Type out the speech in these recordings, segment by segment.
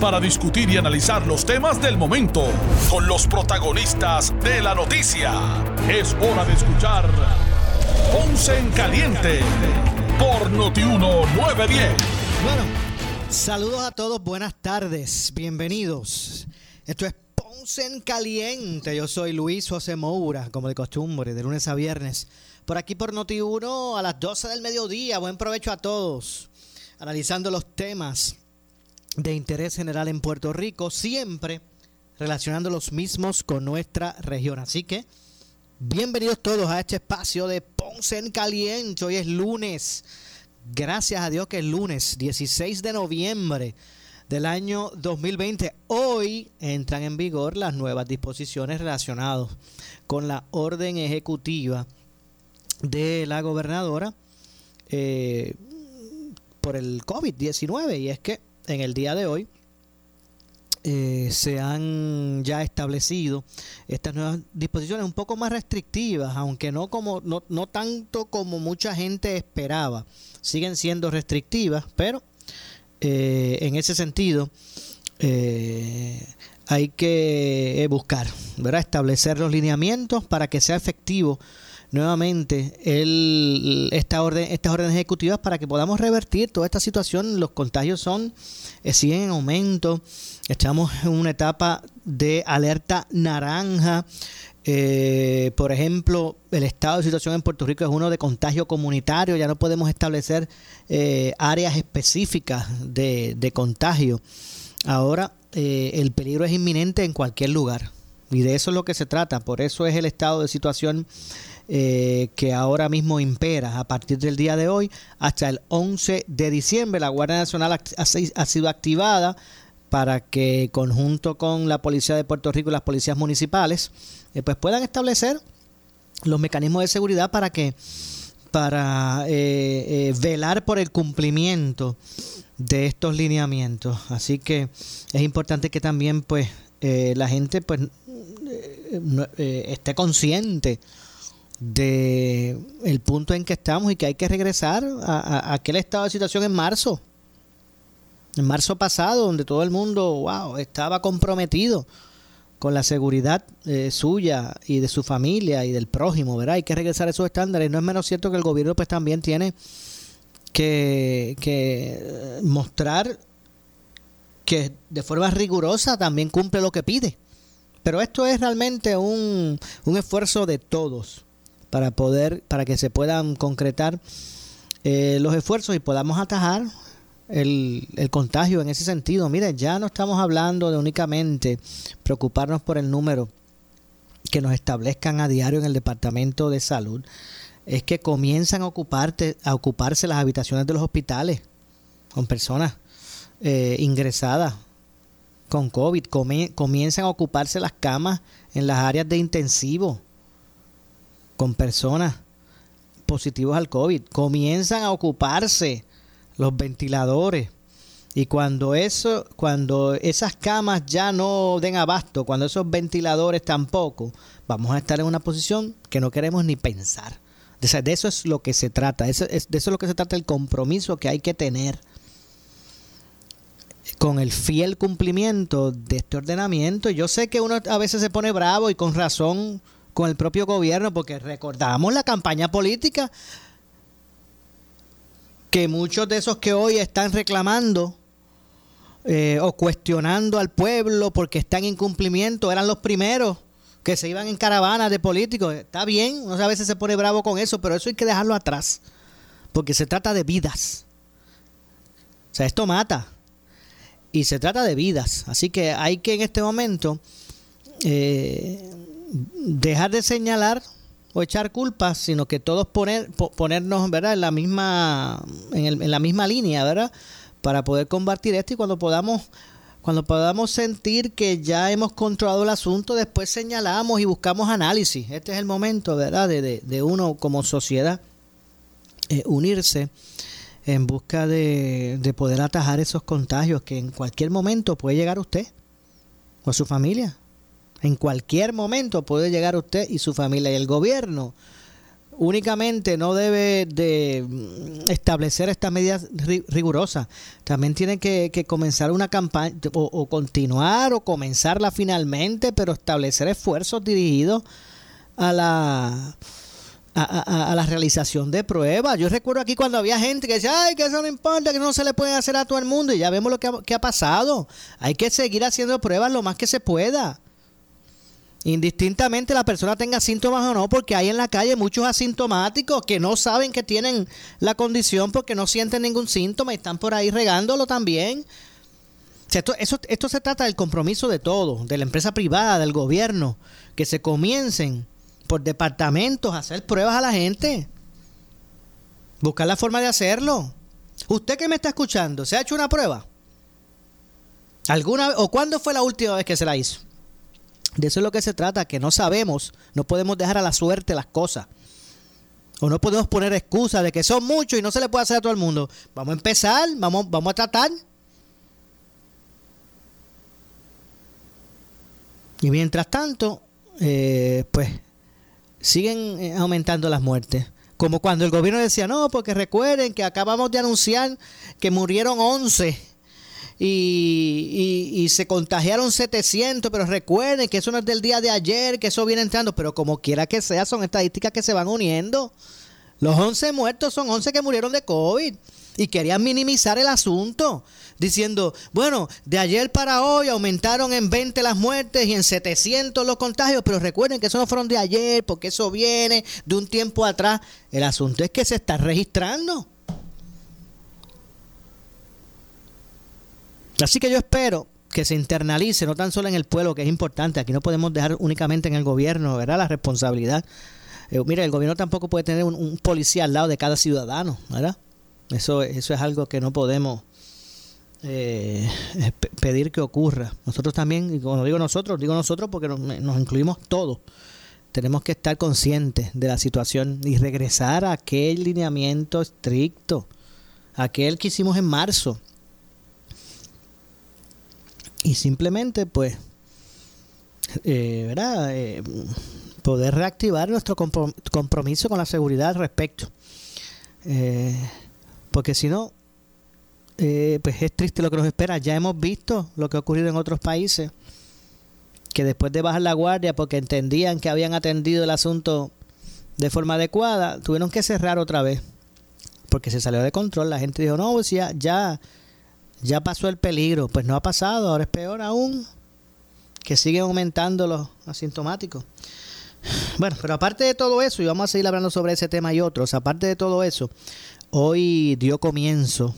para discutir y analizar los temas del momento con los protagonistas de la noticia. Es hora de escuchar Ponce en Caliente por Notiuno 910. Bueno, saludos a todos, buenas tardes, bienvenidos. Esto es Ponce en Caliente. Yo soy Luis José Moura, como de costumbre, de lunes a viernes. Por aquí por Noti1 a las 12 del mediodía. Buen provecho a todos. Analizando los temas de interés general en Puerto Rico, siempre relacionando los mismos con nuestra región. Así que, bienvenidos todos a este espacio de Ponce en Caliente. Hoy es lunes. Gracias a Dios que es lunes, 16 de noviembre del año 2020. Hoy entran en vigor las nuevas disposiciones relacionadas con la orden ejecutiva de la gobernadora eh, por el COVID-19. Y es que en el día de hoy eh, se han ya establecido estas nuevas disposiciones un poco más restrictivas, aunque no como no, no tanto como mucha gente esperaba. Siguen siendo restrictivas, pero eh, en ese sentido eh, hay que buscar, ¿verdad? establecer los lineamientos para que sea efectivo nuevamente el, esta orden, estas órdenes ejecutivas para que podamos revertir toda esta situación. Los contagios son eh, siguen en aumento. Estamos en una etapa de alerta naranja. Eh, por ejemplo, el estado de situación en Puerto Rico es uno de contagio comunitario. Ya no podemos establecer eh, áreas específicas de, de contagio. Ahora eh, el peligro es inminente en cualquier lugar. Y de eso es lo que se trata. Por eso es el estado de situación eh, que ahora mismo impera a partir del día de hoy hasta el 11 de diciembre. La Guardia Nacional ha, sido activada para que conjunto con la Policía de Puerto Rico y las policías municipales eh, pues puedan establecer los mecanismos de seguridad para que para eh, eh, velar por el cumplimiento de estos lineamientos así que es importante que también pues eh, la gente pues esté consciente de el punto en que estamos y que hay que regresar a, aquel estado de situación en marzo en marzo pasado donde todo el mundo wow estaba comprometido con la seguridad eh, suya y de su familia y del prójimo, ¿verdad? Hay que regresar a esos estándares. No es menos cierto que el gobierno pues también tiene que, que eh, mostrar que de forma rigurosa también cumple lo que pide. Pero esto es realmente un, un esfuerzo de todos para poder, para que se puedan concretar eh, los esfuerzos y podamos atajar el, el contagio en ese sentido. Mire, ya no estamos hablando de únicamente preocuparnos por el número que nos establezcan a diario en el Departamento de Salud. Es que comienzan a, ocuparte, a ocuparse las habitaciones de los hospitales con personas eh, ingresadas con COVID. Come- comienzan a ocuparse las camas en las áreas de intensivo con personas positivos al COVID. Comienzan a ocuparse los ventiladores. Y cuando eso, cuando esas camas ya no den abasto, cuando esos ventiladores tampoco, vamos a estar en una posición que no queremos ni pensar. De, eso es lo que se trata, de eso es lo que se trata el compromiso que hay que tener con el fiel cumplimiento de este ordenamiento. Yo sé que uno a veces se pone bravo y con razón con el propio gobierno porque recordamos la campaña política que muchos de esos que hoy están reclamando eh, o cuestionando al pueblo porque están en incumplimiento eran los primeros que se iban en caravanas de políticos. Está bien, uno a veces se pone bravo con eso, pero eso hay que dejarlo atrás porque se trata de vidas. O sea, esto mata y se trata de vidas. Así que hay que en este momento eh, dejar de señalar o echar culpas, sino que todos poner, po- ponernos ¿verdad? en la misma en, el- en la misma línea, ¿verdad? Para poder combatir esto y cuando podamos Cuando podamos sentir que ya hemos controlado el asunto, después señalamos y buscamos análisis. Este es el momento, ¿verdad?, de, de, uno como sociedad eh, unirse en busca de, de poder atajar esos contagios que en cualquier momento puede llegar usted o su familia. En cualquier momento puede llegar usted y su familia y el gobierno únicamente no debe de establecer estas medidas rigurosas. También tiene que, comenzar una campaña o, continuar o comenzarla finalmente, pero establecer esfuerzos dirigidos a la a, la realización de pruebas. Yo recuerdo aquí cuando había gente que decía, ay, que eso no importa, que no se le puede hacer a todo el mundo. Y ya vemos lo que que ha pasado. Hay que seguir haciendo pruebas lo más que se pueda. Indistintamente la persona tenga síntomas o no, porque hay en la calle muchos asintomáticos que no saben que tienen la condición porque no sienten ningún síntoma y están por ahí regándolo también. esto, esto se trata del compromiso de todos, de la empresa privada, del gobierno, que se comiencen por departamentos a hacer pruebas a la gente. Buscar la forma de hacerlo. Usted que me está escuchando, ¿se ha hecho una prueba? ¿Alguna o cuándo fue la última vez que se la hizo? De eso es lo que se trata, que no sabemos, no podemos dejar a la suerte las cosas. O no podemos poner excusas de que son muchos y no se le puede hacer a todo el mundo. Vamos a empezar, vamos, vamos a tratar. Y mientras tanto, eh, pues siguen eh, aumentando las muertes. Como cuando el gobierno decía, no, porque recuerden que acabamos de anunciar que murieron 11 y, se contagiaron 700, pero recuerden que eso no es del día de ayer, que eso viene entrando, pero como quiera que sea, son estadísticas que se van uniendo. Los 11 muertos son 11 que murieron de COVID y querían minimizar el asunto, diciendo, bueno, de ayer para hoy aumentaron en 20 las muertes y en 700 los contagios, pero recuerden que eso no fueron de ayer, porque eso viene de un tiempo atrás. El asunto es que se está registrando. Así que yo espero que se internalice, no tan solo en el pueblo, que es importante, aquí no podemos dejar únicamente en el gobierno, ¿verdad? La responsabilidad. Eh, mira, el gobierno tampoco puede tener un, policía al lado de cada ciudadano, ¿verdad? Eso, eso es algo que no podemos eh, pedir que ocurra. Nosotros también, y cuando digo nosotros, digo nosotros porque nos, nos incluimos todos. Tenemos que estar conscientes de la situación y regresar a aquel lineamiento estricto, aquel que hicimos en marzo, y simplemente pues eh, ¿verdad? Eh, poder reactivar nuestro compromiso con la seguridad al respecto. Eh, porque si no pues es triste lo que nos espera. Ya hemos visto lo que ha ocurrido en otros países que después de bajar la guardia porque entendían que habían atendido el asunto de forma adecuada tuvieron que cerrar otra vez porque se salió de control. La gente dijo no pues ya ya pasó el peligro. Pues no ha pasado, ahora es peor aún, que siguen aumentando los asintomáticos. Bueno, pero aparte de todo eso, y vamos a seguir hablando sobre ese tema y otros, aparte de todo eso, hoy dio comienzo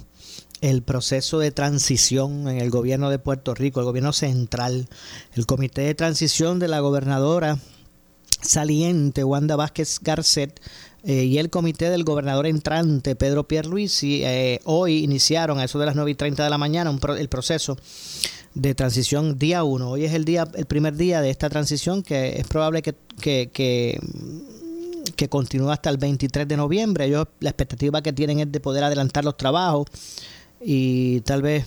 el proceso de transición en el gobierno de Puerto Rico, el gobierno central, el comité de transición de la gobernadora saliente Wanda Vázquez Garcet eh, y el comité del gobernador entrante, Pedro Pierluisi, eh, hoy iniciaron a eso de las 9 y 30 de la mañana el proceso de transición día 1. Hoy es el día el primer día de esta transición que es probable que, que, que, continúe hasta el 23 de noviembre. Ellos, la expectativa que tienen es de poder adelantar los trabajos y tal vez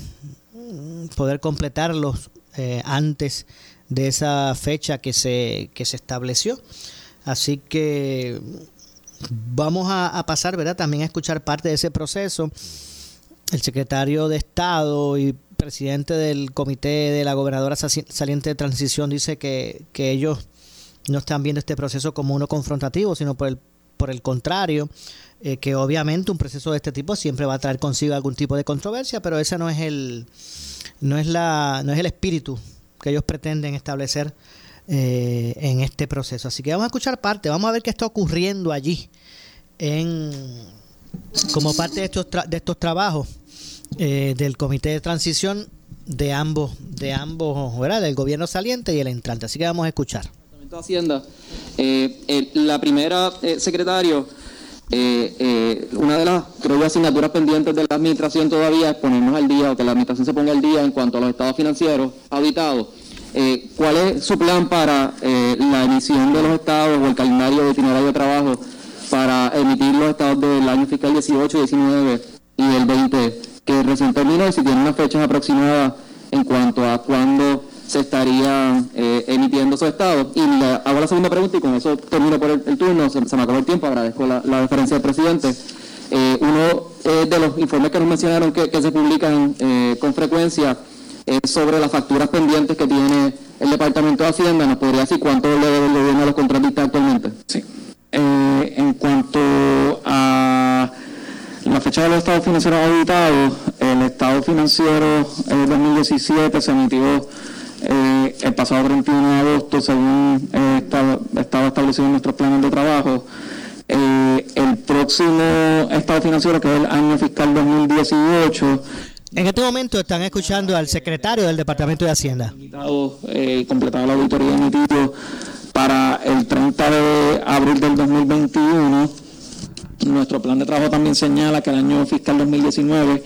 mm, poder completarlos eh, antes de esa fecha que se, que se estableció. Así que Vamos a, pasar, ¿verdad? También a escuchar parte de ese proceso. El secretario de Estado y presidente del comité de la gobernadora saliente de transición dice que, ellos no están viendo este proceso como uno confrontativo, sino por el, por el contrario, eh, que obviamente un proceso de este tipo siempre va a traer consigo algún tipo de controversia, pero ese no es el no es la no es el espíritu que ellos pretenden establecer eh, en este proceso. Así que vamos a escuchar parte, vamos a ver qué está ocurriendo allí en como parte de estos, de estos trabajos eh, del comité de transición de ambos, de ambos, ¿verdad? del gobierno saliente y el entrante. Así que vamos a escuchar. Hacienda, eh, la primera secretario Eh, eh, una de las, creo yo, asignaturas pendientes de la administración todavía es ponernos al día o que la administración se ponga al día en cuanto a los estados financieros auditados. Eh, ¿Cuál es su plan para la emisión de los estados o el calendario de itinerario de trabajo para emitir los estados del año fiscal 18, 19 y el 20 que recién terminó y si tiene unas fechas aproximadas en cuanto a cuándo se estarían eh, emitiendo esos estados. Y le hago la segunda pregunta y con eso termino por el, turno, se, me acabó el tiempo, agradezco la, la deferencia del presidente. Eh, uno eh, de los informes que nos mencionaron que, se publican con frecuencia es sobre las facturas pendientes que tiene el Departamento de Hacienda. ¿Nos podría decir cuánto le debe el gobierno a los contratistas actualmente? Sí. en cuanto a la fecha de los estados financieros auditados, el estado financiero 2017 se emitió eh, el pasado 31 de agosto, según eh, estaba, establecido en nuestros planes de trabajo. Eh, el próximo estado financiero, que es el año fiscal 2018, en este momento están escuchando al secretario del Departamento de Hacienda. Eh, completado la auditoría emitido para el 30 de abril del 2021. Nuestro plan de trabajo también señala que el año fiscal 2019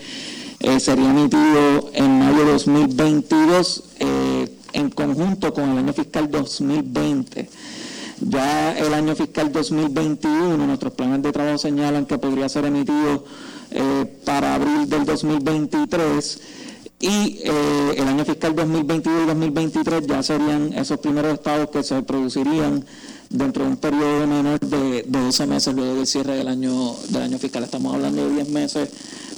eh, sería emitido en mayo de 2022 eh, en conjunto con el año fiscal 2020. Ya el año fiscal 2021, nuestros planes de trabajo señalan que podría ser emitido eh, para abril del 2023 y el año fiscal 2022 y 2023 ya serían esos primeros estados que se producirían dentro de un periodo menor de, de 12 meses luego del cierre del año, del año fiscal. Estamos hablando de 10 meses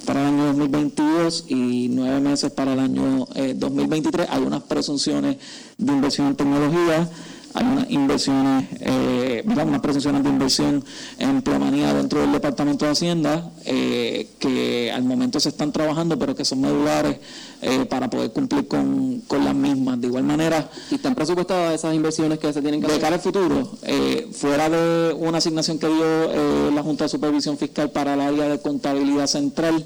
para el año 2022 y nueve meses para el año 2023. Eh, hay unas presunciones de inversión en tecnología, hay unas inversiones, eh, unas presunciones de inversión en plemanía dentro del Departamento de Hacienda eh, que al momento se están trabajando, pero que son medulares eh, para poder cumplir con, las mismas. De igual manera... ¿Y están presupuestadas esas inversiones que se tienen que hacer? De cara al futuro, eh, fuera de una asignación que dio eh, la Junta de Supervisión Fiscal para el área de contabilidad central,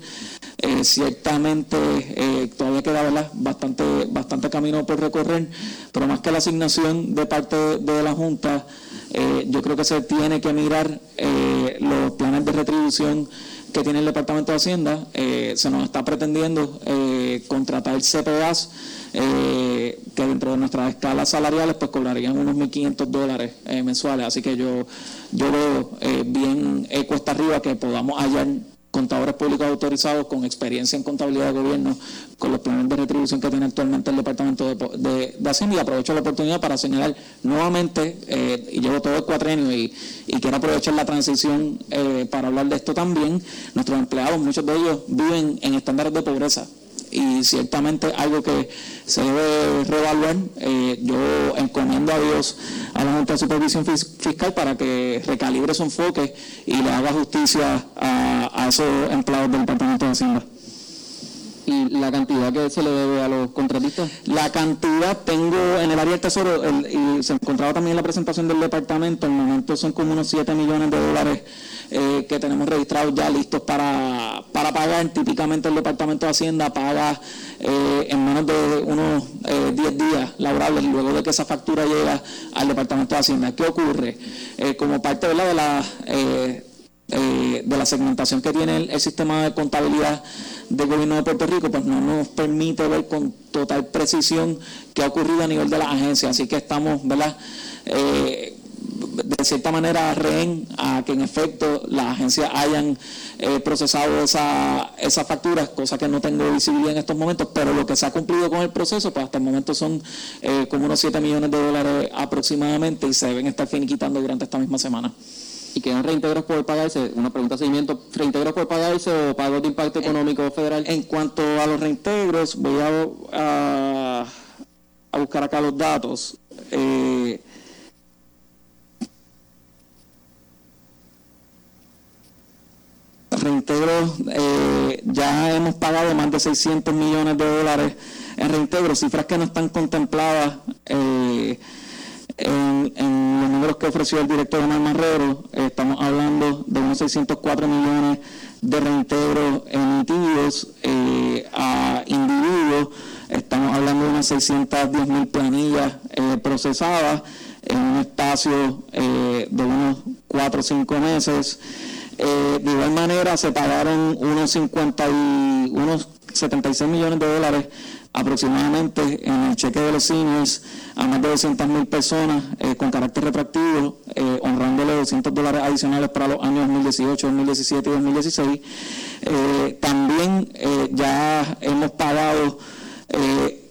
ciertamente todavía queda bastante bastante camino por recorrer, pero más que la asignación de parte de la Junta, yo creo que se tiene que mirar los planes de retribución que tiene el Departamento de Hacienda. Eh, se nos está pretendiendo eh, contratar CPAs eh, que dentro de nuestras escalas salariales pues cobrarían unos 1.500 dólares mensuales. Así que yo, yo veo bien cuesta arriba que podamos hallar contadores públicos autorizados con experiencia en contabilidad de gobierno, con los planes de retribución que tiene actualmente el Departamento de, Hacienda y aprovecho la oportunidad para señalar nuevamente, eh, y llevo todo el cuatrenio y, quiero aprovechar la transición eh, para hablar de esto también, nuestros empleados, muchos de ellos viven en estándares de pobreza y ciertamente algo que se debe reevaluar. Eh, yo encomiendo a Dios a la Junta de Supervisión Fiscal para que recalibre su enfoque y le haga justicia a, a esos empleados del Departamento de Hacienda. ¿Y la cantidad que se le debe a los contratistas? La cantidad tengo en el área del Tesoro, y se encontraba también en la presentación del departamento, en el momento son como unos 7 millones de dólares eh, que tenemos registrados ya listos para, para pagar. Típicamente el Departamento de Hacienda paga eh, en menos de unos 10 eh, días laborables luego de que esa factura llega al Departamento de Hacienda. ¿Qué ocurre? como parte de la de la segmentación que tiene el, sistema de contabilidad del gobierno de Puerto Rico, pues no nos permite ver con total precisión qué ha ocurrido a nivel de la agencia. Así que estamos, ¿verdad? Eh, de cierta manera rehén a que en efecto las agencias hayan eh, procesado esa, esas facturas, cosa que no tengo visibilidad en estos momentos, pero lo que se ha cumplido con el proceso, pues hasta el momento son eh, como unos 7 millones de dólares aproximadamente y se deben estar finiquitando durante esta misma semana y quedan reintegros por pagarse, una pregunta de seguimiento, reintegros por pagarse o pagos de impacto económico federal. En cuanto a los reintegros, voy a, a, buscar acá los datos. Eh, reintegros, eh, ya hemos pagado más de 600 millones de dólares en reintegros, cifras que no están contempladas. Eh, en, los números que ofreció el director Omar Marrero, estamos hablando de unos 604 millones de reintegros emitidos eh, a individuos, estamos hablando de unas 610 mil planillas eh, procesadas en un espacio eh, de unos 4 o 5 meses. Eh, de igual manera, se pagaron unos 50 y, unos 76 millones de dólares aproximadamente en el cheque de los seniors a más de 200 mil personas eh, con carácter retroactivo, eh, honrándole 200 dólares adicionales para los años 2018, 2017 y 2016. Eh, también ya hemos pagado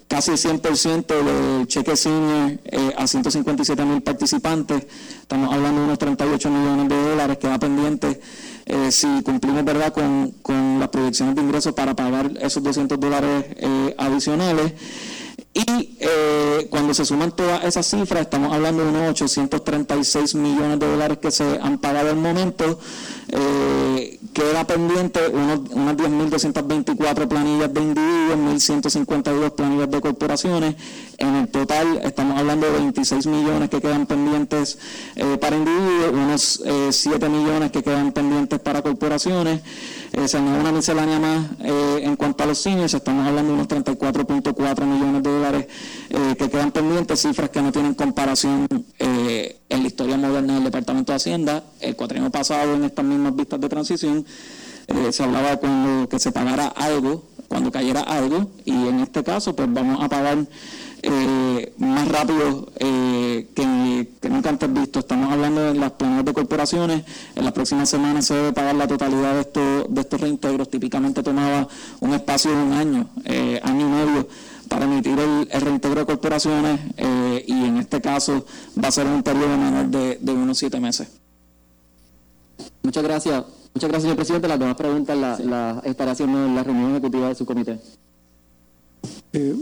casi 100% del cheque senior a 157 mil participantes. Estamos hablando de unos 38 millones de dólares que va pendiente eh, si cumplimos verdad con, con, las proyecciones de ingresos para pagar esos 200 dólares eh, adicionales. Y eh, cuando se suman todas esas cifras, estamos hablando de unos 836 millones de dólares que se han pagado al momento. Eh, queda pendiente unos, unas 10.224 planillas de individuos, 1.152 planillas de corporaciones. En el total estamos hablando de 26 millones que quedan pendientes eh, para individuos, unos 7 millones que quedan pendientes para corporaciones. se añade una miscelánea más en cuanto a los seniors, estamos hablando de unos 34.4 millones de dólares eh, que quedan pendientes, cifras que no tienen comparación eh, en la historia moderna del Departamento de Hacienda. El cuatrienio pasado, en estas mismas vistas de transición, eh, se hablaba cuando que se pagara algo, cuando cayera algo, y en este caso, pues vamos a pagar más rápido que, nunca antes visto. Estamos hablando de las planes de corporaciones. En las próximas semanas se debe pagar la totalidad de estos, de estos reintegros. Típicamente tomaba un espacio de un año, año y medio para emitir el, reintegro de corporaciones eh, y en este caso va a ser un periodo menor de, unos siete meses. Muchas gracias. Muchas gracias, señor presidente. Las demás preguntas las la estará haciendo en la reunión ejecutiva de su comité. Eh,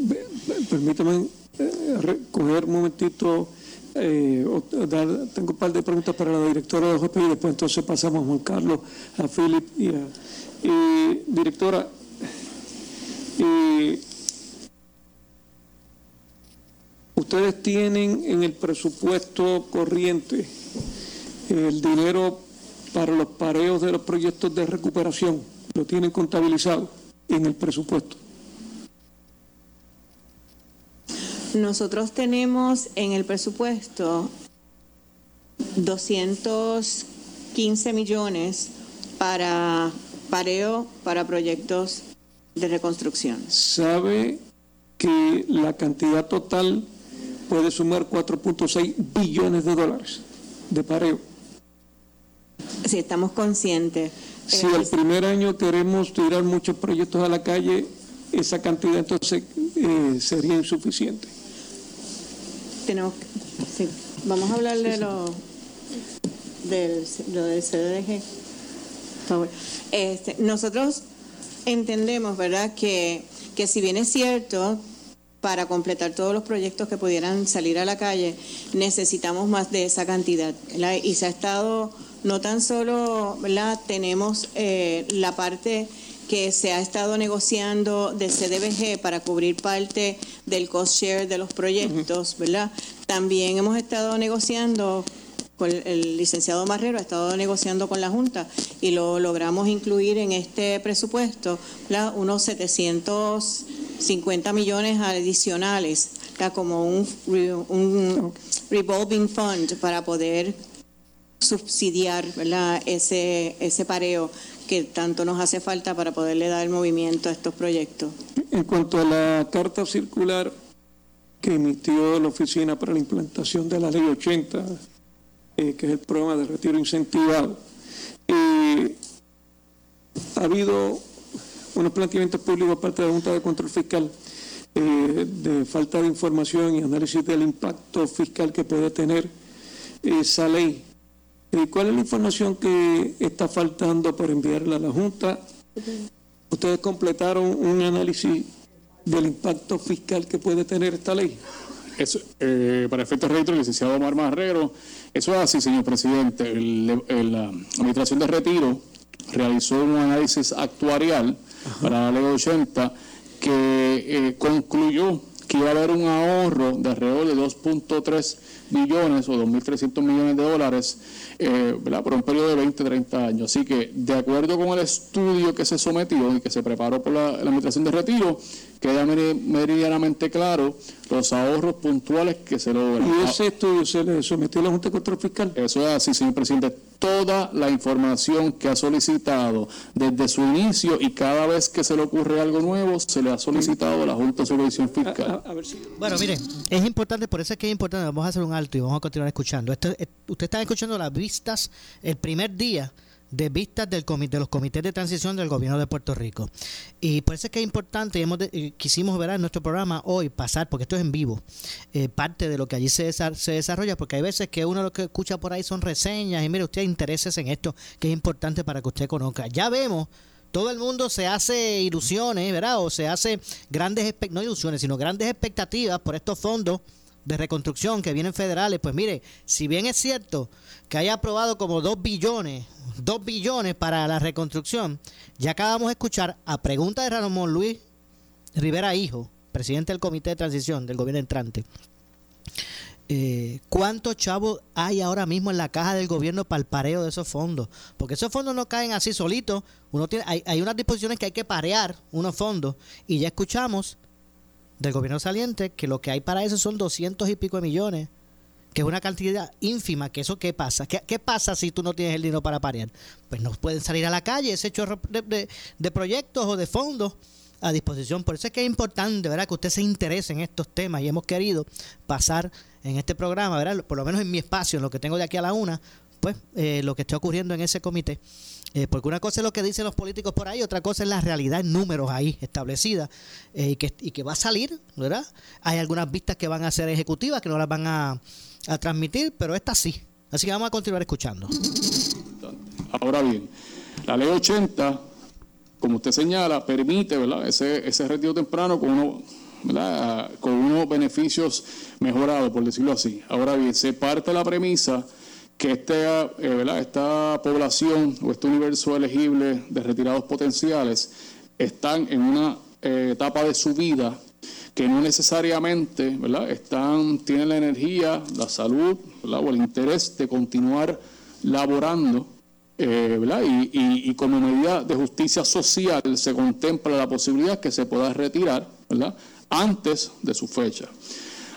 permítame eh, recoger un momentito. tengo un par de preguntas para la directora de OJP y después entonces pasamos a Juan Carlos, a Philip y a. directora, Ustedes tienen en el presupuesto corriente el dinero para los pareos de los proyectos de recuperación. Lo tienen contabilizado en el presupuesto. Nosotros tenemos en el presupuesto 215 millones para pareo para proyectos de reconstrucción. ¿Sabe que la cantidad total puede sumar 4.6 billones de dólares de pareo. Sí, estamos conscientes. Si el primer año queremos tirar muchos proyectos a la calle, esa cantidad entonces eh, sería insuficiente. Tenemos, sí, vamos a hablar de lo del, lo del CDG. Este, nosotros entendemos, ¿verdad?, que, que si bien es cierto, para completar todos los proyectos que pudieran salir a la calle, necesitamos más de esa cantidad. Y se ha estado, no tan solo, ¿verdad? tenemos eh, la parte que se ha estado negociando de CDBG para cubrir parte del cost share de los proyectos, ¿verdad? También hemos estado negociando con el licenciado Marrero ha estado negociando con la Junta y lo logramos incluir en este presupuesto unos 750 millones adicionales, como un, revolving fund para poder subsidiar Ese, ese pareo que tanto nos hace falta para poderle dar movimiento a estos proyectos. En cuanto a la carta circular que emitió la Oficina para la Implantación de la Ley 80, eh, que es el programa de retiro incentivado. Eh, ha habido unos planteamientos públicos por parte de la Junta de Control Fiscal eh, de falta de información y análisis del impacto fiscal que puede tener esa ley. ¿Cuál es la información que está faltando para enviarla a la Junta? ¿Ustedes completaron un análisis del impacto fiscal que puede tener esta ley? Eso, eh, para efectos retro, licenciado Omar Marrero, eso es así, señor presidente. la Administración de Retiro realizó un análisis actuarial para la ley 80 que eh, concluyó que iba a haber un ahorro de alrededor de 2.3 millones o 2.300 millones de dólares eh, por un periodo de 20, 30 años. Así que, de acuerdo con el estudio que se sometió y que se preparó por la Administración de Retiro, queda meridianamente claro los ahorros puntuales que se logran. ¿Y ese estudio se le sometió a la Junta de Control Fiscal? Eso es así, señor presidente. Toda la información que ha solicitado desde su inicio y cada vez que se le ocurre algo nuevo, se le ha solicitado a la Junta de Supervisión Fiscal. Bueno, miren, es importante, por eso es que es importante, vamos a hacer un alto y vamos a continuar escuchando. Esto, eh, usted está escuchando las vistas el primer día de vistas del comité, de los comités de transición del gobierno de Puerto Rico. Y por eso es que es importante, y hemos quisimos ver en nuestro programa hoy pasar, porque esto es en vivo, eh, parte de lo que allí se, se desarrolla, porque hay veces que uno lo que escucha por ahí son reseñas, y mire, usted intereses en esto, que es importante para que usted conozca. Ya vemos todo el mundo se hace ilusiones, ¿verdad? O se hace grandes, no ilusiones, sino grandes expectativas por estos fondos de reconstrucción que vienen federales. Pues mire, si bien es cierto que haya aprobado como 2 billones 2 billones para la reconstrucción. Ya acabamos de escuchar a pregunta de Ramón Luis Rivera Hijo, presidente del Comité de Transición del gobierno entrante. Eh, ¿Cuántos chavos hay ahora mismo en la caja del gobierno para el pareo de esos fondos? Porque esos fondos no caen así solitos. Uno tiene, hay, hay unas disposiciones que hay que parear unos fondos. Y ya escuchamos del gobierno saliente que lo que hay para eso son 200 y pico de millones que es una cantidad ínfima, que eso qué pasa, ¿Qué, pasa si tú no tienes el dinero para parear? Pues no pueden salir a la calle ese chorro de, proyectos o de fondos a disposición. Por eso es que es importante, ¿verdad? Que usted se interese en estos temas y hemos querido pasar en este programa, ¿verdad? Por lo menos en mi espacio, en lo que tengo de aquí a la una, pues eh, lo que está ocurriendo en ese comité. Eh, porque una cosa es lo que dicen los políticos por ahí, otra cosa es la realidad en números ahí establecida eh, y, que, y que va a salir, ¿verdad? Hay algunas vistas que van a ser ejecutivas, que no las van a a transmitir, pero esta sí. Así que vamos a continuar escuchando. Ahora bien, la ley 80, como usted señala, permite ¿verdad? Ese, ese retiro temprano con, uno, ¿verdad? con unos beneficios mejorados, por decirlo así. Ahora bien, se parte la premisa que este, eh, esta población o este universo elegible de retirados potenciales están en una eh, etapa de su vida que no necesariamente ¿verdad? Están, tienen la energía, la salud o el interés de continuar laborando. Eh. Y, como medida de justicia social se contempla la posibilidad que se pueda retirar antes de su fecha.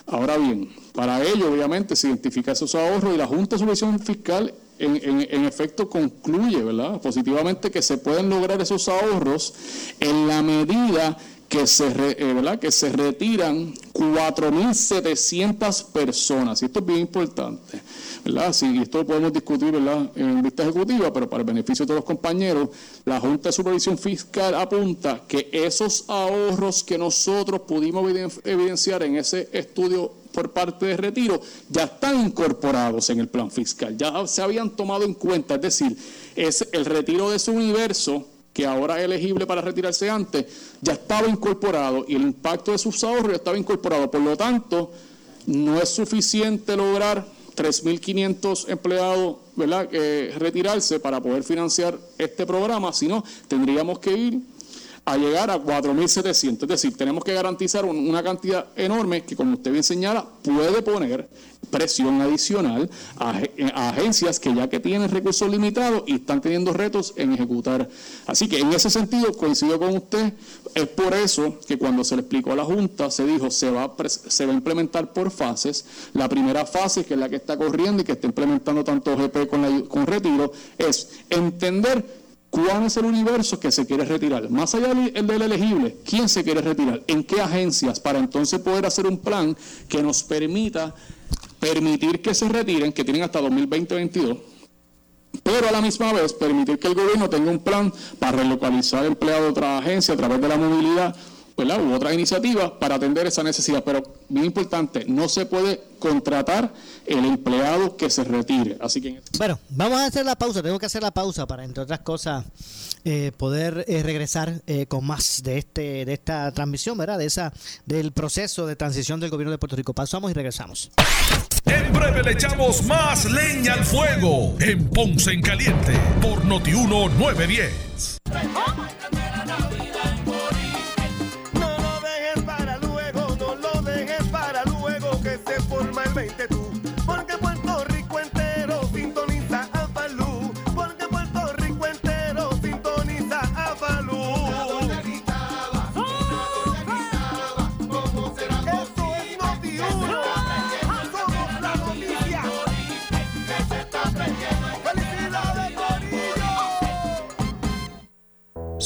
Ahora bien, para ello obviamente se identifica esos ahorros y la Junta de Supervisión Fiscal en, efecto concluye ¿verdad? positivamente que se pueden lograr esos ahorros en la medida que se, eh, ¿verdad? que se retiran 4.700 personas. Y esto es bien importante. ¿verdad? Sí, esto lo podemos discutir ¿verdad? en vista ejecutiva, pero para el beneficio de todos los compañeros, la Junta de Supervisión Fiscal apunta que esos ahorros que nosotros pudimos evidenciar en ese estudio por parte de retiro ya están incorporados en el plan fiscal, ya se habían tomado en cuenta, es decir, es el retiro de ese universo que ahora es elegible para retirarse antes, ya estaba incorporado y el impacto de sus ahorros ya estaba incorporado. Por lo tanto, no es suficiente lograr 3.500 empleados ¿verdad? retirarse para poder financiar este programa, sino tendríamos que ir a llegar a 4.700. Es decir, tenemos que garantizar una cantidad enorme que, como usted bien señala, puede poner presión adicional a, agencias que ya que tienen recursos limitados y están teniendo retos en ejecutar. Así que en ese sentido coincido con usted, es por eso que cuando se le explicó a la Junta se dijo se va, se va a implementar por fases. La primera fase, que es la que está corriendo y que está implementando tanto GP con, la, con retiro, es entender ¿Cuál es el universo que se quiere retirar? Más allá del, del elegible, ¿quién se quiere retirar? ¿En qué agencias? Para entonces poder hacer un plan que nos permita permitir que se retiren, que tienen hasta 2020-2022, pero a la misma vez permitir que el gobierno tenga un plan para relocalizar empleados de otra agencia a través de la movilidad ¿verdad? u otras iniciativas para atender esa necesidad. Pero bien importante, no se puede contratar el empleado que se retire. Así que bueno, vamos a hacer la pausa. Tengo que hacer la pausa para, entre otras cosas, eh, poder eh, regresar eh, con más de este de esta transmisión, ¿verdad? De esa del proceso de transición del gobierno de Puerto Rico. Pasamos y regresamos. En breve le echamos más leña al fuego en Ponce en Caliente por Notiuno 910.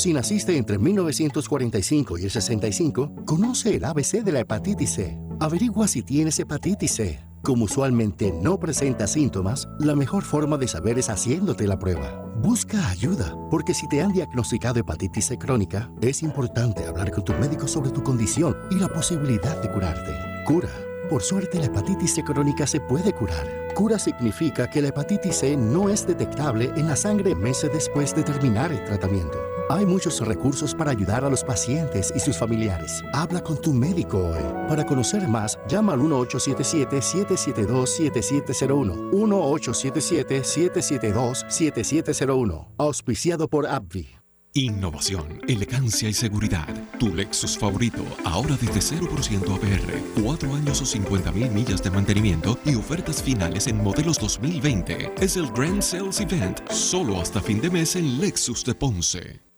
Si naciste entre 1945 y el 65, conoce el ABC de la hepatitis C. Averigua si tienes hepatitis C. Como usualmente no presenta síntomas, la mejor forma de saber es haciéndote la prueba. Busca ayuda, porque si te han diagnosticado hepatitis C crónica, es importante hablar con tu médico sobre tu condición y la posibilidad de curarte. Cura. Por suerte, la hepatitis C crónica se puede curar. Cura significa que la hepatitis C no es detectable en la sangre meses después de terminar el tratamiento. Hay muchos recursos para ayudar a los pacientes y sus familiares. Habla con tu médico hoy. Para conocer más, llama al 1877-772-7701. 1877-772-7701. Auspiciado por AbbVie. Innovación, elegancia y seguridad. Tu Lexus favorito, ahora desde 0% APR, 4 años o 50 mil millas de mantenimiento y ofertas finales en modelos 2020. Es el Grand Sales Event, solo hasta fin de mes en Lexus de Ponce.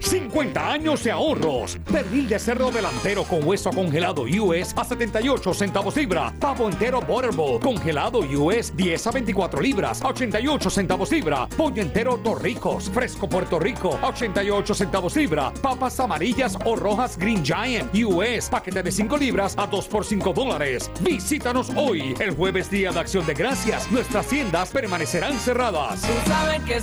50 años de ahorros. Pernil de cerdo delantero con hueso congelado US a 78 centavos libra. Pavo entero Butterball congelado US 10 a 24 libras a 88 centavos libra. Pollo entero Torricos fresco Puerto Rico a 88 centavos libra. Papas amarillas o rojas Green Giant US paquete de 5 libras a 2 por 5 dólares. Visítanos hoy, el jueves día de acción de gracias. Nuestras tiendas permanecerán cerradas. Tú sabes que.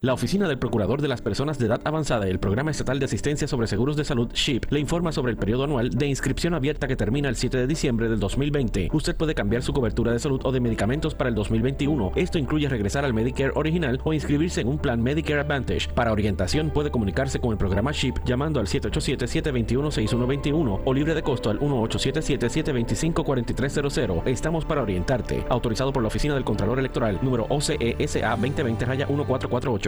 La Oficina del Procurador de las Personas de Edad Avanzada y el Programa Estatal de Asistencia sobre Seguros de Salud, SHIP, le informa sobre el periodo anual de inscripción abierta que termina el 7 de diciembre del 2020. Usted puede cambiar su cobertura de salud o de medicamentos para el 2021. Esto incluye regresar al Medicare original o inscribirse en un plan Medicare Advantage. Para orientación puede comunicarse con el programa SHIP llamando al 787-721-6121 o libre de costo al 1877-725-4300. Estamos para orientarte. Autorizado por la Oficina del Contralor Electoral número OCESA 2020-1448.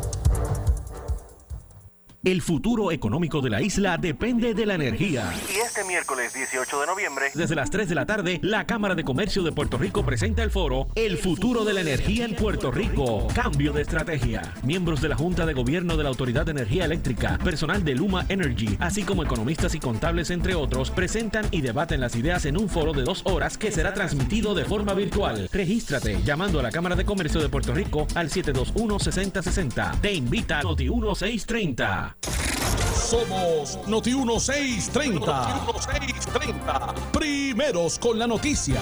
El futuro económico de la isla depende de la energía. Y este miércoles 18 de noviembre, Desde las 3 de la tarde, la Cámara de Comercio de Puerto Rico presenta el foro El futuro de la energía en Puerto Rico. Cambio de estrategia. Miembros de la Junta de Gobierno de la Autoridad de Energía Eléctrica, personal de Luma Energy, así como economistas y contables, entre otros, presentan y debaten las ideas en un foro de dos horas que será transmitido de forma virtual. Regístrate llamando a la Cámara de Comercio de Puerto Rico al 721-6060. Te invita a Noti 1630. Somos Noti 1630. Noti 1630. Primeros con la noticia.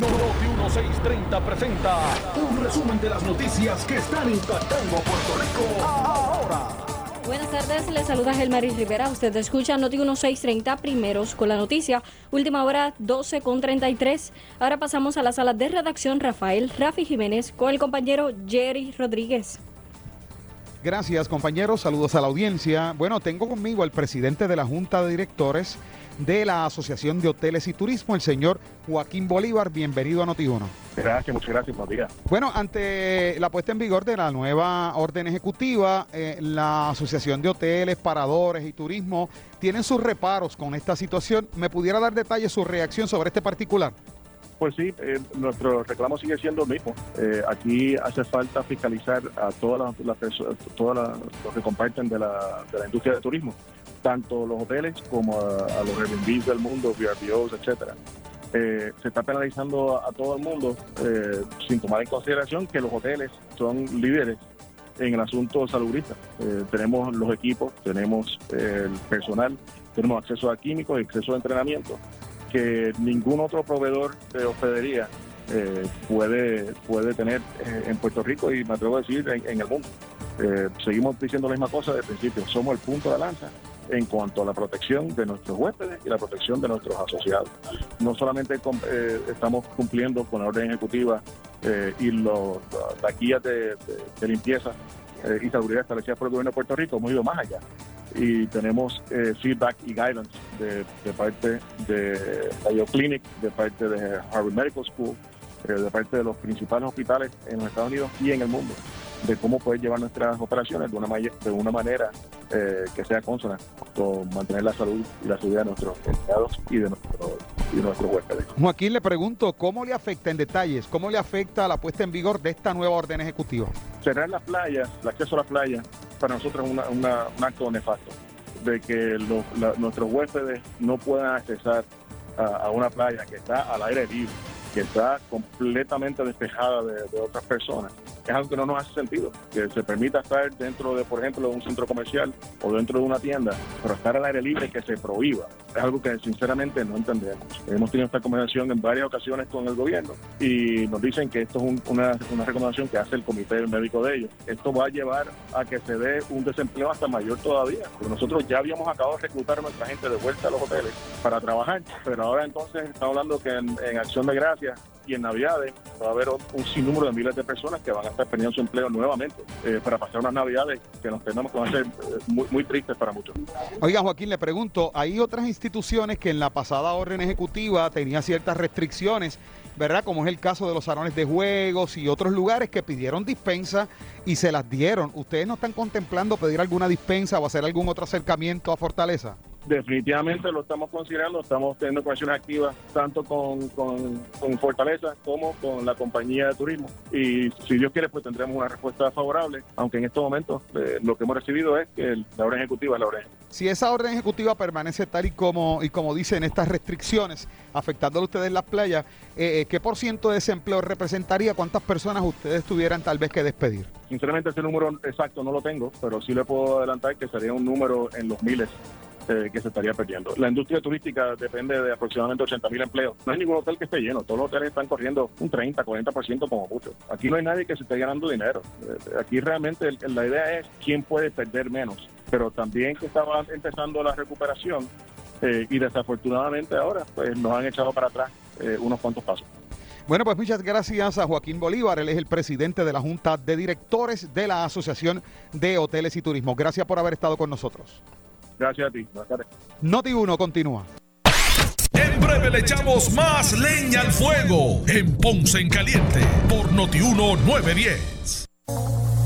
Noti 1630 presenta un resumen de las noticias que están impactando a Puerto Rico ahora. Buenas tardes, les saluda Gelmaris Rivera. Usted escucha Noti 1630 primeros con la noticia. Última hora 12 con 33. Ahora pasamos a la sala de redacción Rafael Rafi Jiménez con el compañero Jerry Rodríguez. Gracias compañeros, saludos a la audiencia. Bueno, tengo conmigo al presidente de la Junta de Directores de la Asociación de Hoteles y Turismo, el señor Joaquín Bolívar. Bienvenido a Noti1. Gracias, muchas gracias, buenos días. Bueno, ante la puesta en vigor de la nueva orden ejecutiva, eh, la Asociación de Hoteles, Paradores y Turismo tienen sus reparos con esta situación. ¿Me pudiera dar detalles su reacción sobre este particular? Pues sí, eh, nuestro reclamo sigue siendo el mismo. Eh, aquí hace falta fiscalizar a todas las, las perso- todas los que comparten de la, de la industria del turismo, tanto los hoteles como a, los Airbnbs del mundo, VRBOs, etcétera. Eh, se está penalizando a, todo el mundo eh, sin tomar en consideración que los hoteles son líderes en el asunto salubrista. Eh, tenemos los equipos, tenemos el personal, tenemos acceso a químicos y acceso a entrenamiento que ningún otro proveedor de hospedería eh, puede, puede tener eh, en Puerto Rico y me atrevo a decir en, en el mundo. Eh, seguimos diciendo la misma cosa desde el principio, somos el punto de lanza en cuanto a la protección de nuestros huéspedes y la protección de nuestros asociados. No solamente estamos cumpliendo con la orden ejecutiva y los, las guías de, de- limpieza y seguridad establecidas por el gobierno de Puerto Rico, hemos ido más allá y tenemos eh, feedback y guidance de, parte de Mayo Clinic, de parte de Harvard Medical School, eh, de parte de los principales hospitales en los Estados Unidos y en el mundo, de cómo poder llevar nuestras operaciones de una, de una manera eh, que sea consona con mantener la salud y la seguridad de nuestros empleados y de, nuestros y de nuestros huéspedes. Joaquín, le pregunto, ¿cómo le afecta en detalles, cómo le afecta la puesta en vigor de esta nueva orden ejecutiva? cerrar las playas, el acceso a las playas, para nosotros es una- una- un acto nefasto, de que los- la- nuestros huéspedes no puedan accesar a, a una playa que está al aire libre, que está completamente despejada de, de otras personas. Es algo que no nos hace sentido, que se permita estar dentro de, por ejemplo, un centro comercial o dentro de una tienda, pero estar al aire libre que se prohíba. Es algo que sinceramente no entendemos. Hemos tenido esta conversación en varias ocasiones con el gobierno y nos dicen que esto es un- una, recomendación que hace el comité médico de ellos. Esto va a llevar a que se dé un desempleo hasta mayor todavía. Porque nosotros ya habíamos acabado de reclutar a nuestra gente de vuelta a los hoteles para trabajar, pero ahora entonces estamos hablando que en, en Acción de Y en Navidades va a haber un sinnúmero de miles de personas que van a estar perdiendo su empleo nuevamente eh, para pasar unas Navidades que nos tenemos que van a ser eh, muy, muy tristes para muchos. Oiga, Joaquín, le pregunto, hay otras instituciones que en la pasada orden ejecutiva tenía ciertas restricciones, ¿verdad? Como es el caso de los salones de juegos y otros lugares que pidieron dispensa y se las dieron. ¿Ustedes no están contemplando pedir alguna dispensa o hacer algún otro acercamiento a Fortaleza? Definitivamente lo estamos considerando, estamos teniendo conversaciones activas tanto con, con, con Fortaleza como con la compañía de turismo y si Dios quiere pues tendremos una respuesta favorable, aunque en estos momentos eh, lo que hemos recibido es que el- la orden ejecutiva es la orden. Si esa orden ejecutiva permanece tal y como, y como dicen estas restricciones, afectando a ustedes en las playas, eh, eh, ¿qué por ciento de desempleo representaría? ¿Cuántas personas ustedes tuvieran tal vez que despedir? Sinceramente ese número exacto no lo tengo, pero sí le puedo adelantar que sería un número en los miles que se estaría perdiendo. La industria turística depende de aproximadamente 80 mil empleos. No hay ningún hotel que esté lleno. Todos los hoteles están corriendo un 30, 40% como mucho. Aquí no hay nadie que se esté ganando dinero. Eh, Aquí realmente la idea es quién puede perder menos pero también que estaba empezando la recuperación eh, y desafortunadamente ahora pues nos han echado para atrás eh, unos cuantos pasos. Bueno, pues muchas gracias a Joaquín Bolívar. Él es el presidente de la Junta de Directores de la Asociación de Hoteles y Turismo. Gracias por haber estado con nosotros. Gracias a ti. Noti 1 continúa. En breve le echamos más leña al fuego en Ponce en Caliente por Noti 1 910.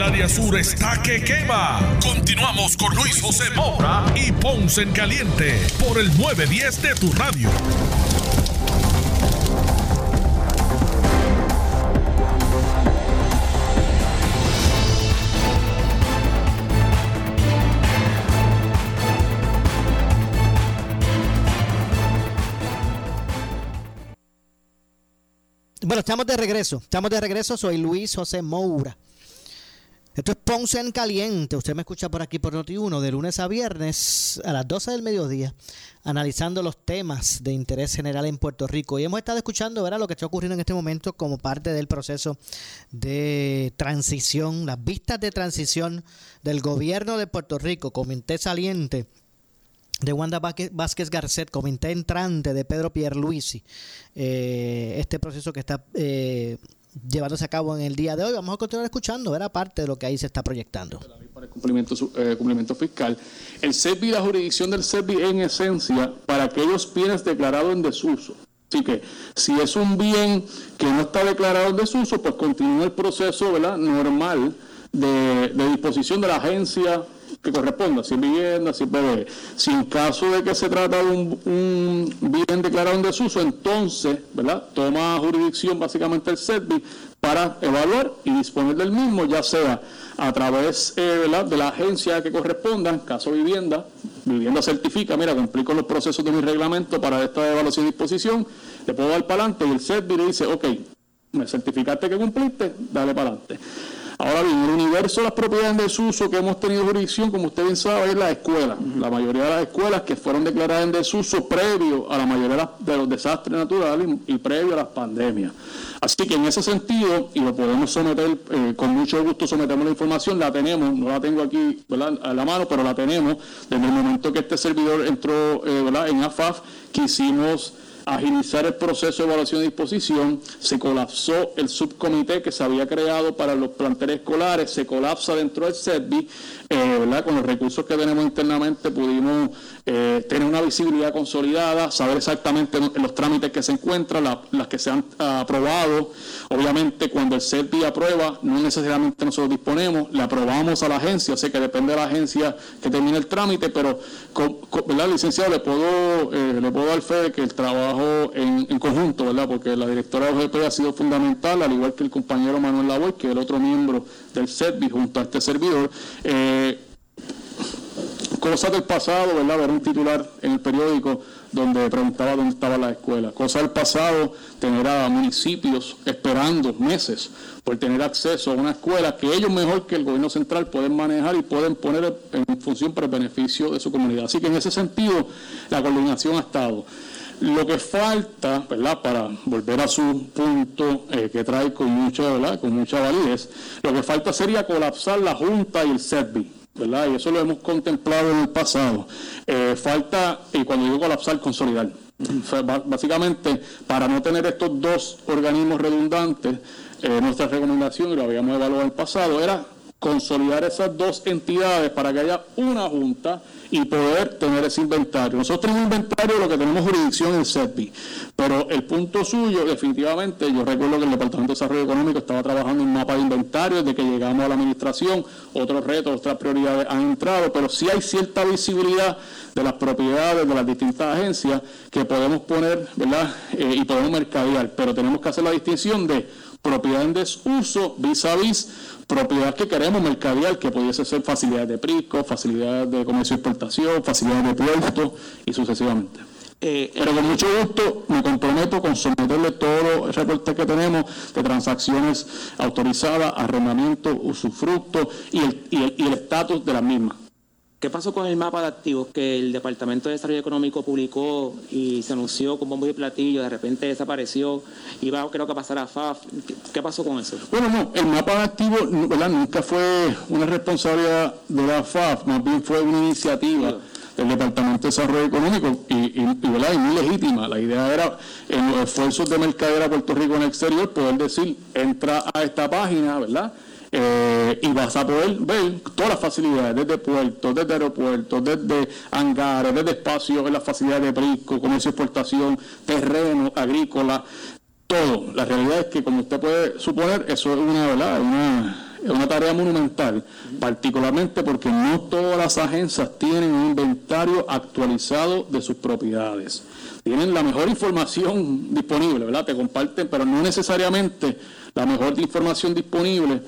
El área sur está que quema. Continuamos con Luis José Moura y Ponce en Caliente por el 910 de tu radio. Bueno, estamos de regreso. Estamos de regreso. Soy Luis José Moura. Esto es Ponce en Caliente. Usted me escucha por aquí por Noti1 de lunes a viernes a las 12 del mediodía, analizando los temas de interés general en Puerto Rico. Y hemos estado escuchando ¿verdad? lo que está ocurriendo en este momento como parte del proceso de transición, las vistas de transición del gobierno de Puerto Rico, comité saliente de Wanda Vázquez Garcet, comité entrante de Pedro Pierluisi, eh, este proceso que está eh, llevándose a cabo en el día de hoy. Vamos a continuar escuchando, era parte de lo que ahí se está proyectando. Para el cumplimiento, eh, fiscal. El SEBI, la jurisdicción del SEBI en esencia para aquellos bienes declarados en desuso. Así que si es un bien que no está declarado en desuso, pues continúa el proceso ¿verdad? normal de disposición de la agencia que corresponda, si es vivienda, si es bebé. Si en caso de que se trata de un, bien declarado en desuso, entonces, ¿verdad? Toma jurisdicción básicamente el SETBI para evaluar y disponer del mismo, ya sea a través eh, de la agencia que corresponda, en caso vivienda, vivienda certifica, mira, cumplí con los procesos de mi reglamento para esta evaluación y disposición, le puedo dar para adelante y el SETBI le dice, ok, me certificaste que cumpliste, dale para adelante. Ahora bien, el universo de las propiedades en desuso que hemos tenido jurisdicción, como usted bien sabe, es la escuela. La mayoría de las escuelas que fueron declaradas en desuso previo a la mayoría de los desastres naturales y, previo a las pandemias. Así que en ese sentido, y lo podemos someter, eh, con mucho gusto sometemos la información, la tenemos, no la tengo aquí a la mano, pero la tenemos desde el momento que este servidor entró eh, en AFAF, que hicimos agilizar el proceso de evaluación y disposición, se colapsó el subcomité que se había creado para los planteles escolares, se colapsa dentro del SETBI, eh, ¿verdad? con los recursos que tenemos internamente pudimos eh, tener una visibilidad consolidada, saber exactamente los trámites que se encuentran, las que se han aprobado. Obviamente, cuando el CERPI aprueba, no necesariamente nosotros disponemos, le aprobamos a la agencia, sé que depende de la agencia que termine el trámite, pero, ¿verdad, licenciado? Le puedo, eh, le puedo dar fe de que el trabajo en, conjunto, ¿verdad? Porque la directora de OGP ha sido fundamental, al igual que el compañero Manuel Lavoy, que es el otro miembro del CERPI junto a este servidor. Eh, cosas del pasado, ¿verdad? Ver un titular en el periódico donde preguntaba dónde estaba la escuela. Cosas del pasado, tener a municipios esperando meses por tener acceso a una escuela que ellos mejor que el gobierno central pueden manejar y pueden poner en función para el beneficio de su comunidad. Así que en ese sentido la coordinación ha estado. Lo que falta, ¿verdad? Para volver a su punto eh, que trae con mucha, ¿verdad? Con mucha validez, lo que falta sería colapsar la Junta y el SETBI ¿verdad? Y eso lo hemos contemplado en el pasado. Eh, falta, y cuando digo colapsar, consolidar. Básicamente, para no tener estos dos organismos redundantes, eh, nuestra recomendación, y lo habíamos evaluado en el pasado, era consolidar esas dos entidades para que haya una junta y poder tener ese inventario. Nosotros tenemos inventario lo que tenemos jurisdicción en SETBI, pero el punto suyo, definitivamente, yo recuerdo que el Departamento de Desarrollo Económico estaba trabajando en un mapa de inventario desde que llegamos a la administración, otros retos, otras prioridades han entrado, pero sí hay cierta visibilidad de las propiedades de las distintas agencias que podemos poner, ¿verdad? Eh, y podemos mercadear, pero tenemos que hacer la distinción de propiedad en desuso vis a vis propiedad que queremos mercadear, que pudiese ser facilidades de prisco, facilidades de comercio y exportación, facilidades de puerto y sucesivamente. Eh, Pero con mucho gusto me comprometo con someterle todo el reporte que tenemos de transacciones autorizadas, arrendamiento, usufructo y el estatus de las mismas. ¿Qué pasó con el mapa de activos que el Departamento de Desarrollo Económico publicó y se anunció con bombo y platillo, de repente desapareció, iba creo que a pasar a FAF? ¿Qué pasó con eso? Bueno, no, el mapa de activos nunca fue una responsabilidad de la FAF, más bien fue una iniciativa. del Departamento de Desarrollo Económico y, y, y, muy legítima. La idea era, en los esfuerzos de mercadera Puerto Rico en el exterior, poder decir, entra a esta página, ¿verdad? Eh, y vas a poder ver todas las facilidades, desde puertos, desde aeropuertos, desde hangares, desde espacios en las facilidades de brisco, comercio, exportación, terreno, agrícola, todo. La realidad es que, como usted puede suponer, eso es una, ¿verdad? una, una tarea monumental, particularmente porque no todas las agencias tienen un inventario actualizado de sus propiedades. Tienen la mejor información disponible, ¿verdad? Te comparten, pero no necesariamente la mejor información disponible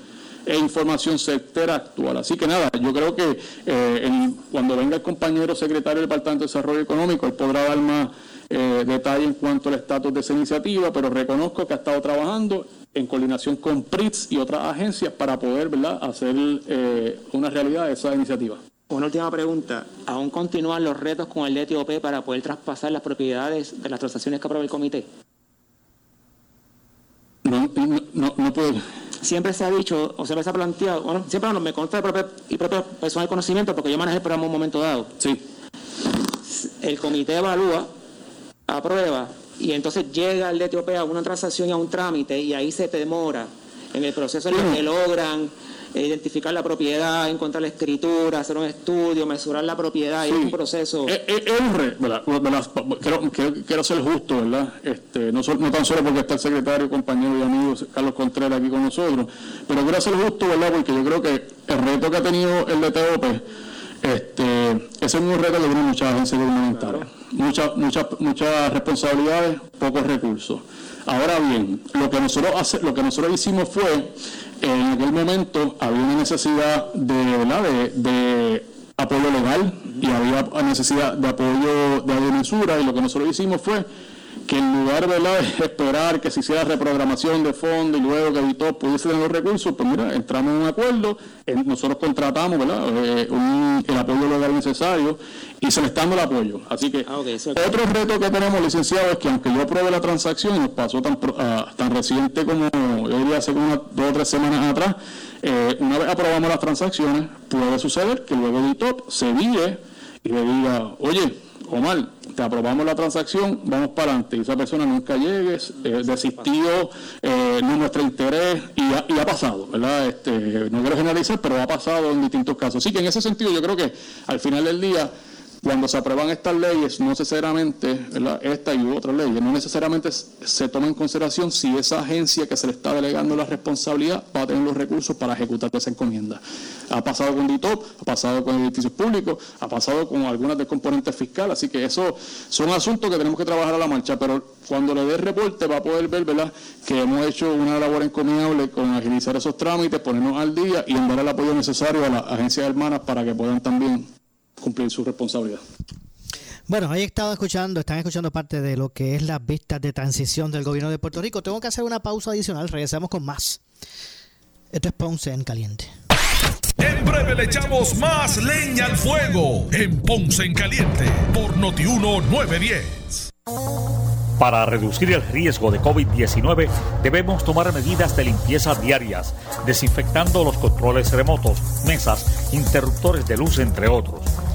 e información certera actual. Así que nada, yo creo que eh, cuando venga el compañero secretario del Departamento de Desarrollo Económico, él podrá dar más eh, detalle en cuanto al estatus de esa iniciativa, pero reconozco que ha estado trabajando en coordinación con PRITS y otras agencias para poder ¿verdad? hacer eh, una realidad esa iniciativa. Una última pregunta. ¿Aún continúan los retos con el DTOP para poder traspasar las propiedades de las transacciones que aprueba el comité? No, no, no, puedo. Siempre se ha dicho, o siempre se ha planteado, bueno, siempre me consta de propio, y propio personal conocimiento, porque yo manejé el programa en un momento dado. Sí. El comité evalúa, aprueba, y entonces llega el DTOP a una transacción y a un trámite, y ahí se demora en el proceso en el que logran identificar la propiedad, encontrar la escritura, hacer un estudio, mesurar la propiedad, es un proceso. Es, un re, quiero, ser justo, ¿verdad? Este, no, no, tan solo porque está el secretario, compañero y amigo Carlos Contreras aquí con nosotros, pero quiero ser justo, ¿verdad? Porque yo creo que el reto que ha tenido el DTOP, este, ese es un reto que tiene muchas agencias gubernamentales. Muchas, muchas, muchas responsabilidades, pocos recursos. Ahora bien, lo que nosotros hace, lo que nosotros hicimos fue en aquel momento había una necesidad de, de, apoyo legal y había necesidad de apoyo de agrimensura y lo que nosotros hicimos fue que en lugar de esperar que se hiciera reprogramación de fondo y luego que Editor pudiese tener los recursos, pues mira, entramos en un acuerdo, nosotros contratamos ¿verdad? Eh, el apoyo legal necesario y se le está dando el apoyo. Así que ah, otro reto que tenemos, licenciado, es que aunque yo apruebe la transacción, y nos pasó tan, uh, tan reciente como yo diría hace unas dos o tres semanas atrás, eh, una vez aprobamos las transacciones, puede suceder que luego Editor se guíe y le diga, oye, Omar, te aprobamos la transacción, vamos para adelante. Y esa persona nunca llegue, eh, desistió, eh, no muestra interés y ha, pasado, ¿verdad? Este, no quiero generalizar, pero ha pasado en distintos casos. Así que en ese sentido yo creo que al final del día cuando se aprueban estas leyes, no necesariamente, esta y otras leyes, no necesariamente se toma en consideración si esa agencia que se le está delegando la responsabilidad va a tener los recursos para ejecutar esa encomienda. Ha pasado con DITOP, ha pasado con edificios públicos, ha pasado con algunas de componentes fiscales, así que eso son asuntos que tenemos que trabajar a la marcha, pero cuando le dé reporte va a poder ver ¿verdad? que hemos hecho una labor encomiable con agilizar esos trámites, ponernos al día y dar el apoyo necesario a las agencias hermanas para que puedan también cumplir su responsabilidad. Bueno, ahí estado escuchando, están escuchando parte de lo que es las vistas de transición del gobierno de Puerto Rico. Tengo que hacer una pausa adicional, regresamos con más. Esto es Ponce en Caliente. En breve le echamos más leña al fuego en Ponce en Caliente por Notiuno 910. Para reducir el riesgo de COVID-19 debemos tomar medidas de limpieza diarias, desinfectando los controles remotos, mesas, interruptores de luz, entre otros.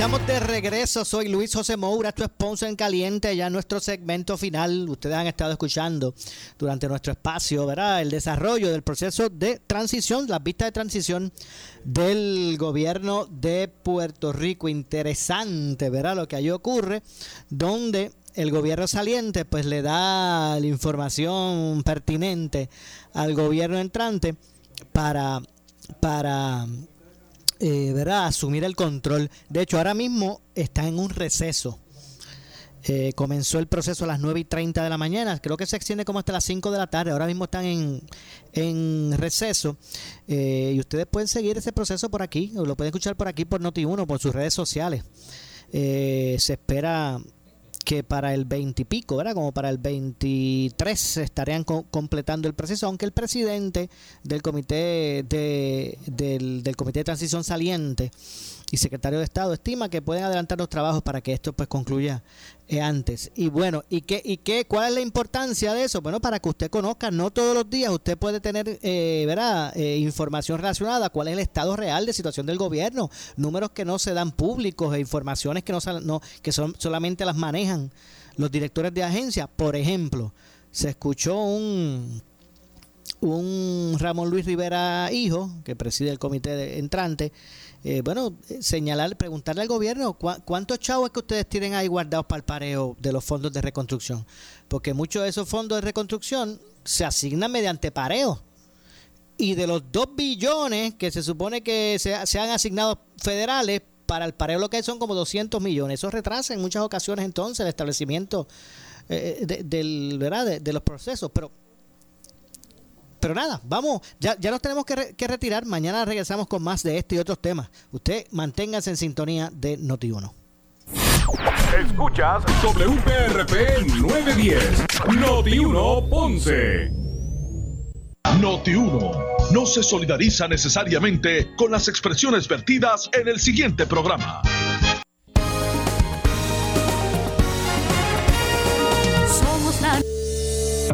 Estamos de regreso. Soy Luis José Moura, esto es Ponce en Caliente, ya nuestro segmento final. Ustedes han estado escuchando durante nuestro espacio, ¿verdad? El desarrollo del proceso de transición, las vistas de transición del gobierno de Puerto Rico. Interesante, ¿verdad? Lo que allí ocurre, donde el gobierno saliente pues le da la información pertinente al gobierno entrante para para eh, ¿verdad? asumir el control. De hecho, ahora mismo está en un receso. Eh, comenzó el proceso a las 9 y 30 de la mañana, creo que se extiende como hasta las 5 de la tarde, ahora mismo están en, en receso eh, y ustedes pueden seguir ese proceso por aquí, o lo pueden escuchar por aquí por Noti1, por sus redes sociales. se espera que para el 20 y pico, ¿verdad? Como para el 23 estarían completando el proceso, aunque el presidente del comité de, del, del comité de transición saliente y secretario de Estado estima que pueden adelantar los trabajos para que esto pues concluya eh, antes. Y bueno, ¿y qué, y qué, cuál es la importancia de eso? Bueno, para que usted conozca, no todos los días usted puede tener, eh, ¿verdad? Eh, información relacionada, cuál es el estado real de situación del gobierno, números que no se dan públicos e informaciones que no, no que son solamente las manejan los directores de agencia. Por ejemplo, se escuchó un un Ramón Luis Rivera hijo, que preside el comité entrante, eh, bueno, señalar, preguntarle al gobierno cuántos chavos es que ustedes tienen ahí guardados para el pareo de los fondos de reconstrucción. Porque muchos de esos fondos de reconstrucción se asignan mediante pareo. Y de los 2 billones que se supone que se, se han asignado federales, para el pareo lo que hay son como 200 millones. Eso retrasa en muchas ocasiones entonces el establecimiento eh, del, ¿verdad? de los procesos. Pero pero nada, vamos, ya, ya nos tenemos que, que, retirar. Mañana regresamos con más de este y otros temas. Usted manténgase en sintonía de Noti1. Escuchas WPRP 910, Noti1 Ponce. Noti1 no se solidariza necesariamente con las expresiones vertidas en el siguiente programa.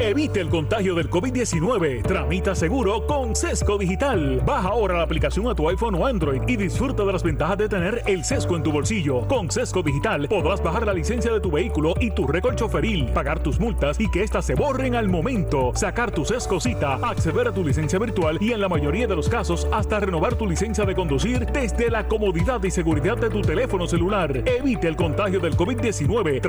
Evite el contagio del COVID-19. Tramita seguro con Sesco Digital. Baja ahora la aplicación a tu iPhone o Android y disfruta de las ventajas de tener el Sesco en tu bolsillo. Con Sesco Digital podrás bajar la licencia de tu vehículo y tu récord choferil, pagar tus multas y que éstas se borren al momento, sacar tu Sesco cita, acceder a tu licencia virtual y en la mayoría de los casos hasta renovar tu licencia de conducir desde la comodidad y seguridad de tu teléfono celular. Evite el contagio del COVID-19.